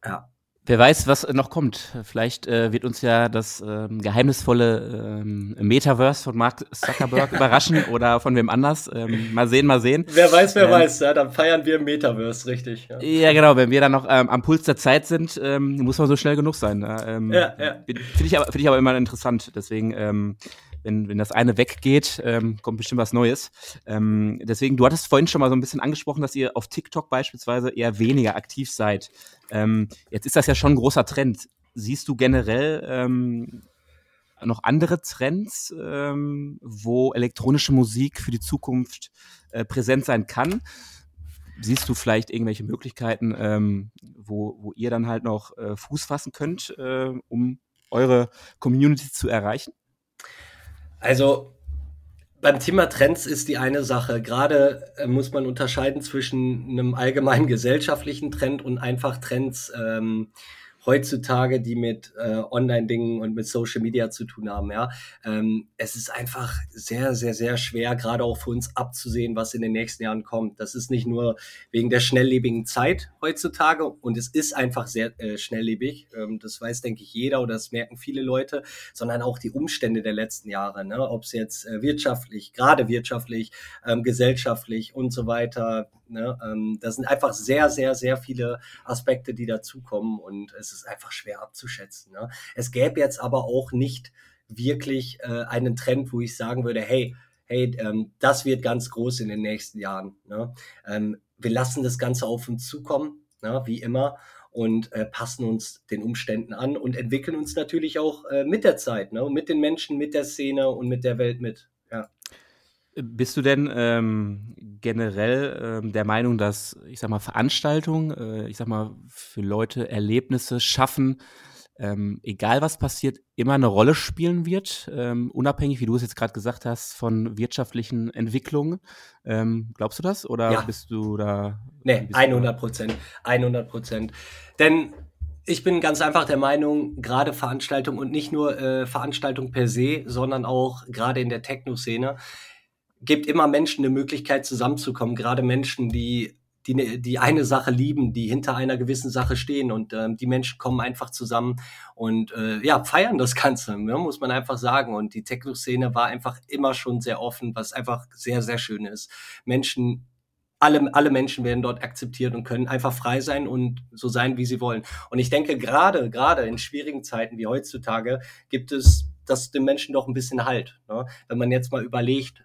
Ja. Wer weiß, was noch kommt. Vielleicht äh, wird uns ja das ähm, geheimnisvolle ähm, Metaverse von Mark Zuckerberg überraschen oder von wem anders. Ähm, mal sehen, mal sehen. Wer weiß, wer ähm, weiß. Ja, dann feiern wir im Metaverse, richtig. Ja, ja genau. Wenn wir dann noch ähm, am Puls der Zeit sind, ähm, muss man so schnell genug sein. Ähm, ja, ja. Finde ich, aber, find ich aber immer interessant. Deswegen ähm, wenn, wenn das eine weggeht, ähm, kommt bestimmt was Neues. Ähm, deswegen, du hattest vorhin schon mal so ein bisschen angesprochen, dass ihr auf TikTok beispielsweise eher weniger aktiv seid. Ähm, jetzt ist das ja schon ein großer Trend. Siehst du generell ähm, noch andere Trends, ähm, wo elektronische Musik für die Zukunft äh, präsent sein kann? Siehst du vielleicht irgendwelche Möglichkeiten, ähm, wo, wo ihr dann halt noch äh, Fuß fassen könnt, äh, um eure Community zu erreichen? Also beim Thema Trends ist die eine Sache. Gerade äh, muss man unterscheiden zwischen einem allgemeinen gesellschaftlichen Trend und einfach Trends, ähm, heutzutage, die mit äh, Online-Dingen und mit Social Media zu tun haben. Ja, ähm, es ist einfach sehr, sehr, sehr schwer, gerade auch für uns abzusehen, was in den nächsten Jahren kommt. Das ist nicht nur wegen der schnelllebigen Zeit heutzutage und es ist einfach sehr äh, schnelllebig. Ähm, das weiß, denke ich, jeder oder das merken viele Leute, sondern auch die Umstände der letzten Jahre. Ne? Ob es jetzt äh, wirtschaftlich, gerade wirtschaftlich, ähm, gesellschaftlich und so weiter Ne? Ähm, das sind einfach sehr, sehr, sehr viele Aspekte, die dazukommen und es ist einfach schwer abzuschätzen. Ne? Es gäbe jetzt aber auch nicht wirklich äh, einen Trend, wo ich sagen würde, hey, hey, ähm, das wird ganz groß in den nächsten Jahren. Ne? Ähm, wir lassen das Ganze auf uns zukommen, ne? wie immer, und äh, passen uns den Umständen an und entwickeln uns natürlich auch äh, mit der Zeit, ne? mit den Menschen, mit der Szene und mit der Welt mit. Bist du denn ähm, generell ähm, der Meinung, dass, ich sag mal, Veranstaltungen, äh, ich sag mal, für Leute Erlebnisse schaffen, ähm, egal was passiert, immer eine Rolle spielen wird, ähm, unabhängig, wie du es jetzt gerade gesagt hast, von wirtschaftlichen Entwicklungen. Ähm, glaubst du das oder ja. bist du da? Nee, 100 Prozent, 100 Prozent. Denn ich bin ganz einfach der Meinung, gerade Veranstaltungen und nicht nur äh, Veranstaltungen per se, sondern auch gerade in der Techno-Szene, gibt immer Menschen eine Möglichkeit zusammenzukommen, gerade Menschen, die die, ne, die eine Sache lieben, die hinter einer gewissen Sache stehen und ähm, die Menschen kommen einfach zusammen und äh, ja, feiern das Ganze, ne, muss man einfach sagen. Und die Techno-Szene war einfach immer schon sehr offen, was einfach sehr, sehr schön ist. Menschen alle, alle Menschen werden dort akzeptiert und können einfach frei sein und so sein, wie sie wollen. Und ich denke, gerade, gerade in schwierigen Zeiten wie heutzutage gibt es das den Menschen doch ein bisschen Halt. Ne? Wenn man jetzt mal überlegt,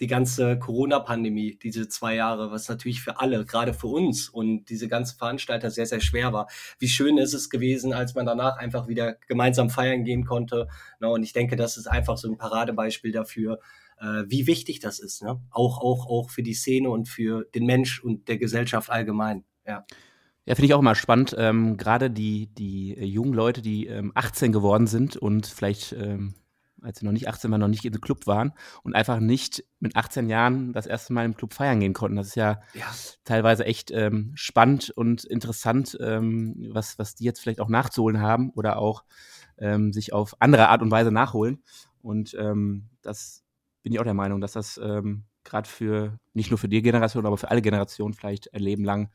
die ganze Corona-Pandemie, diese zwei Jahre, was natürlich für alle, gerade für uns und diese ganzen Veranstalter sehr, sehr schwer war. Wie schön ist es gewesen, als man danach einfach wieder gemeinsam feiern gehen konnte. Ne? Und ich denke, das ist einfach so ein Paradebeispiel dafür, äh, wie wichtig das ist. Ne? Auch, auch, auch für die Szene und für den Mensch und der Gesellschaft allgemein. Ja. Ja, finde ich auch immer spannend. Ähm, Gerade die, die äh, jungen Leute, die ähm, 18 geworden sind und vielleicht ähm, als sie noch nicht 18 waren, noch nicht in den Club waren und einfach nicht mit 18 Jahren das erste Mal im Club feiern gehen konnten. Das ist ja, ja. teilweise echt ähm, spannend und interessant, ähm, was, was die jetzt vielleicht auch nachzuholen haben oder auch ähm, sich auf andere Art und Weise nachholen. Und ähm, das bin ich auch der Meinung, dass das ähm, gerade für, nicht nur für die Generation, aber für alle Generationen vielleicht ein Leben lang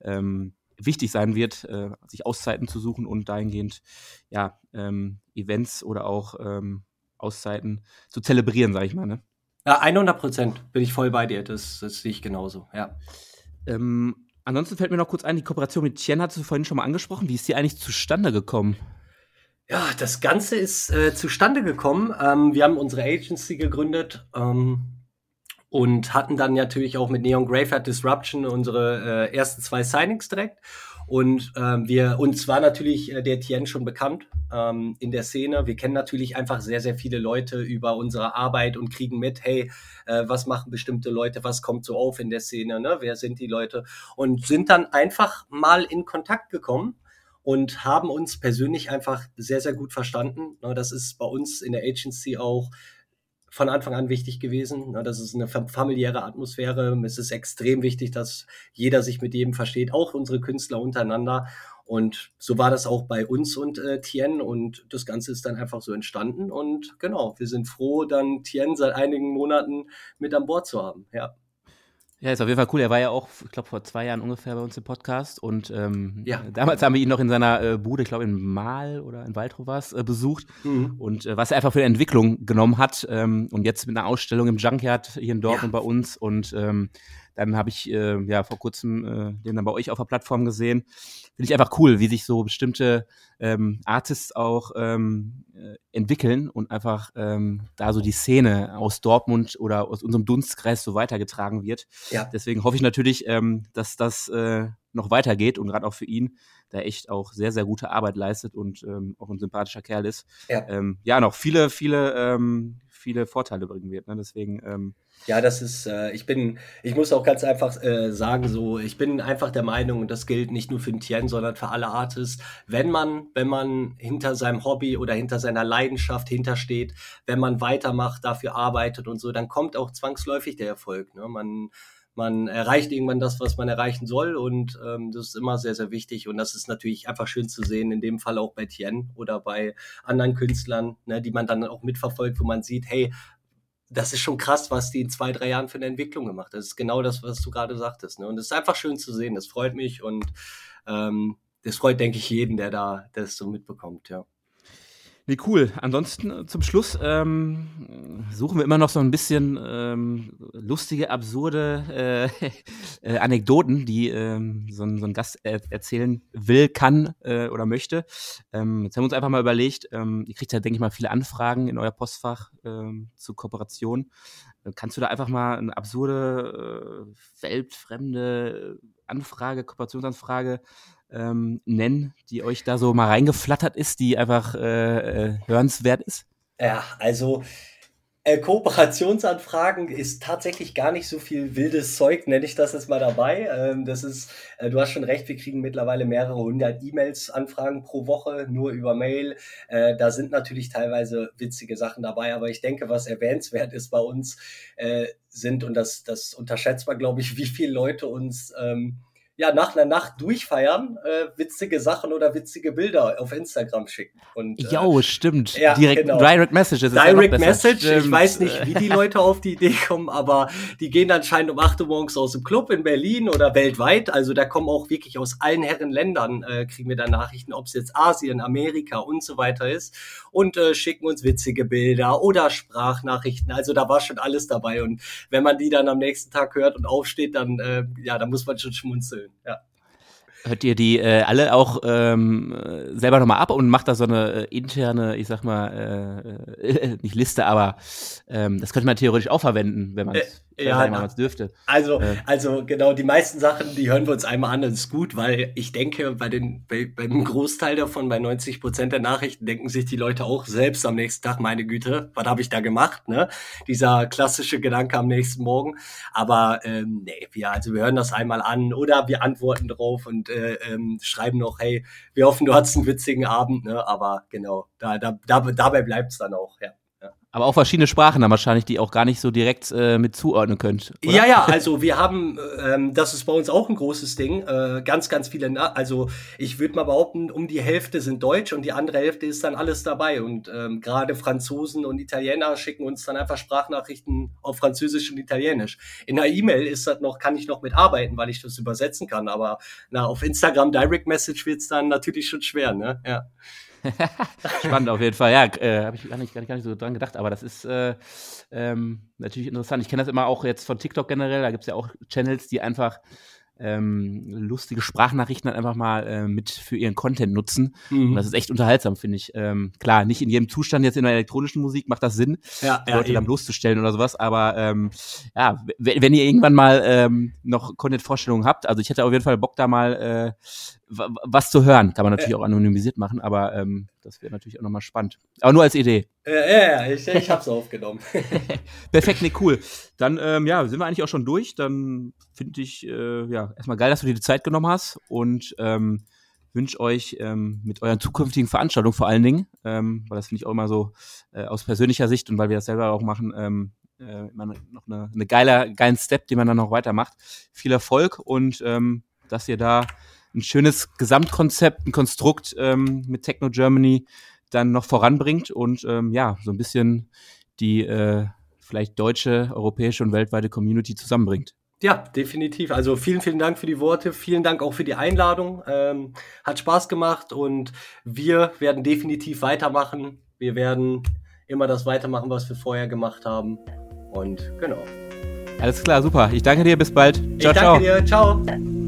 ähm, wichtig sein wird, äh, sich Auszeiten zu suchen und dahingehend ja, ähm, Events oder auch ähm, Auszeiten zu zelebrieren, sage ich mal. Ne? Ja, 100 Prozent bin ich voll bei dir. Das, das sehe ich genauso, ja. Ähm, ansonsten fällt mir noch kurz ein, die Kooperation mit Tien hast du vorhin schon mal angesprochen. Wie ist die eigentlich zustande gekommen? Ja, das Ganze ist äh, zustande gekommen. Ähm, wir haben unsere Agency gegründet ähm, und hatten dann natürlich auch mit Neon Graveyard Disruption unsere äh, ersten zwei Signings direkt. Und ähm, wir, uns war natürlich äh, der Tien schon bekannt ähm, in der Szene. Wir kennen natürlich einfach sehr, sehr viele Leute über unsere Arbeit und kriegen mit, hey, äh, was machen bestimmte Leute, was kommt so auf in der Szene, ne? wer sind die Leute? Und sind dann einfach mal in Kontakt gekommen und haben uns persönlich einfach sehr, sehr gut verstanden. Ne? Das ist bei uns in der Agency auch von Anfang an wichtig gewesen. Das ist eine familiäre Atmosphäre. Es ist extrem wichtig, dass jeder sich mit jedem versteht, auch unsere Künstler untereinander. Und so war das auch bei uns und äh, Tien und das Ganze ist dann einfach so entstanden. Und genau, wir sind froh, dann Tien seit einigen Monaten mit an Bord zu haben. Ja. Ja, ist auf jeden Fall cool. Er war ja auch, ich glaube, vor zwei Jahren ungefähr bei uns im Podcast. Und ähm, ja. damals haben wir ihn noch in seiner äh, Bude, ich glaube in Mal oder in Waldrop war äh, besucht. Mhm. Und äh, was er einfach für eine Entwicklung genommen hat. Ähm, und jetzt mit einer Ausstellung im Junkyard hier in Dortmund ja. bei uns. Und ähm, dann habe ich äh, ja vor kurzem äh, den dann bei euch auf der Plattform gesehen. Finde ich einfach cool, wie sich so bestimmte ähm, Artists auch ähm, äh, entwickeln und einfach ähm, da so die Szene aus Dortmund oder aus unserem Dunstkreis so weitergetragen wird. Ja. Deswegen hoffe ich natürlich, ähm, dass das äh, noch weitergeht und gerade auch für ihn, der echt auch sehr, sehr gute Arbeit leistet und ähm, auch ein sympathischer Kerl ist. Ja, ähm, ja noch viele, viele, ähm, viele Vorteile bringen wird. Ne? Deswegen ähm, ja, das ist, äh, ich bin, ich muss auch ganz einfach äh, sagen, so, ich bin einfach der Meinung, und das gilt nicht nur für den Tien, sondern für alle Artists, wenn man, wenn man hinter seinem Hobby oder hinter seiner Leidenschaft hintersteht, wenn man weitermacht, dafür arbeitet und so, dann kommt auch zwangsläufig der Erfolg. Ne? Man, man erreicht irgendwann das, was man erreichen soll und ähm, das ist immer sehr, sehr wichtig und das ist natürlich einfach schön zu sehen, in dem Fall auch bei Tien oder bei anderen Künstlern, ne, die man dann auch mitverfolgt, wo man sieht, hey, das ist schon krass, was die in zwei, drei Jahren für eine Entwicklung gemacht hat. Das ist genau das, was du gerade sagtest. Ne? Und es ist einfach schön zu sehen. Das freut mich und ähm, das freut, denke ich, jeden, der da das so mitbekommt, ja. Nee, cool. Ansonsten äh, zum Schluss ähm, suchen wir immer noch so ein bisschen ähm, lustige, absurde äh, äh, Anekdoten, die ähm, so, ein, so ein Gast er erzählen will, kann äh, oder möchte. Ähm, jetzt haben wir uns einfach mal überlegt, ähm, ihr kriegt ja, denke ich mal, viele Anfragen in euer Postfach ähm, zu Kooperation. Äh, kannst du da einfach mal eine absurde, äh, weltfremde Anfrage, Kooperationsanfrage ähm, nennen, die euch da so mal reingeflattert ist, die einfach äh, äh, hörenswert ist? Ja, also äh, Kooperationsanfragen ist tatsächlich gar nicht so viel wildes Zeug, nenne ich das jetzt mal dabei. Ähm, das ist, äh, du hast schon recht, wir kriegen mittlerweile mehrere hundert E-Mails, Anfragen pro Woche, nur über Mail. Äh, da sind natürlich teilweise witzige Sachen dabei, aber ich denke, was erwähnenswert ist bei uns, äh, sind, und das, das unterschätzt man, glaube ich, wie viele Leute uns ähm, ja, nach einer Nacht durchfeiern, äh, witzige Sachen oder witzige Bilder auf Instagram schicken. Und, äh, jo, stimmt. Ja, Direkt, genau. Direct Messages. Direct Message. Stimmt. Ich weiß nicht, wie die Leute auf die Idee kommen, aber die gehen anscheinend um 8 Uhr morgens aus dem Club in Berlin oder weltweit. Also da kommen auch wirklich aus allen Herren Ländern, äh, kriegen wir da Nachrichten, ob es jetzt Asien, Amerika und so weiter ist. Und äh, schicken uns witzige Bilder oder Sprachnachrichten. Also da war schon alles dabei. Und wenn man die dann am nächsten Tag hört und aufsteht, dann, äh, ja, dann muss man schon schmunzeln schön, ja. Hört ihr die äh, alle auch ähm, selber nochmal ab und macht da so eine äh, interne, ich sag mal, äh, äh nicht Liste, aber ähm, das könnte man theoretisch auch verwenden, wenn man es ja, wenn dürfte. Also, äh. also genau, die meisten Sachen, die hören wir uns einmal an, das ist gut, weil ich denke, bei den, bei, beim Großteil davon, bei 90 Prozent der Nachrichten, denken sich die Leute auch selbst am nächsten Tag, meine Güte, was habe ich da gemacht, ne? Dieser klassische Gedanke am nächsten Morgen. Aber ähm, nee, wir, also wir hören das einmal an oder wir antworten drauf und äh, ähm, schreiben noch, hey, wir hoffen, du hattest einen witzigen Abend, ne? Aber genau, da, da, da, dabei bleibt's dann auch, ja. Aber auch verschiedene Sprachen dann wahrscheinlich, die auch gar nicht so direkt äh, mit zuordnen könnt. Oder? Ja, ja, also wir haben, ähm, das ist bei uns auch ein großes Ding, äh, ganz, ganz viele, Na also ich würde mal behaupten, um die Hälfte sind Deutsch und die andere Hälfte ist dann alles dabei. Und ähm, gerade Franzosen und Italiener schicken uns dann einfach Sprachnachrichten auf Französisch und Italienisch. In der E-Mail ist das noch, kann ich noch mitarbeiten, weil ich das übersetzen kann. Aber na, auf Instagram Direct Message wird's dann natürlich schon schwer, ne? Ja. Spannend auf jeden Fall. Ja, äh, habe ich gar nicht, gar, nicht, gar nicht so dran gedacht, aber das ist äh, ähm, natürlich interessant. Ich kenne das immer auch jetzt von TikTok generell. Da gibt es ja auch Channels, die einfach ähm, lustige Sprachnachrichten halt einfach mal äh, mit für ihren Content nutzen. Mhm. Und das ist echt unterhaltsam, finde ich. Ähm, klar, nicht in jedem Zustand jetzt in der elektronischen Musik macht das Sinn, ja, Leute ja, dann bloßzustellen oder sowas. Aber ähm, ja, wenn ihr irgendwann mal ähm, noch Content-Vorstellungen habt, also ich hätte auf jeden Fall Bock da mal äh, was zu hören. Kann man natürlich äh. auch anonymisiert machen, aber ähm, das wäre natürlich auch nochmal spannend. Aber nur als Idee. Ja, ja, ja ich, ich hab's aufgenommen. Perfekt, nee, cool. Dann, ähm, ja, sind wir eigentlich auch schon durch. Dann finde ich, äh, ja, erstmal geil, dass du dir die Zeit genommen hast und ähm, wünsche euch ähm, mit euren zukünftigen Veranstaltungen vor allen Dingen, ähm, weil das finde ich auch immer so äh, aus persönlicher Sicht und weil wir das selber auch machen, ähm, äh, immer noch eine, eine geile, geilen Step, den man dann noch weitermacht. Viel Erfolg und ähm, dass ihr da ein schönes Gesamtkonzept, ein Konstrukt ähm, mit Techno Germany dann noch voranbringt und ähm, ja, so ein bisschen die äh, vielleicht deutsche, europäische und weltweite Community zusammenbringt. Ja, definitiv. Also vielen, vielen Dank für die Worte. Vielen Dank auch für die Einladung. Ähm, hat Spaß gemacht und wir werden definitiv weitermachen. Wir werden immer das weitermachen, was wir vorher gemacht haben. Und genau. Alles klar, super. Ich danke dir. Bis bald. Ciao, ich danke ciao. dir. Ciao.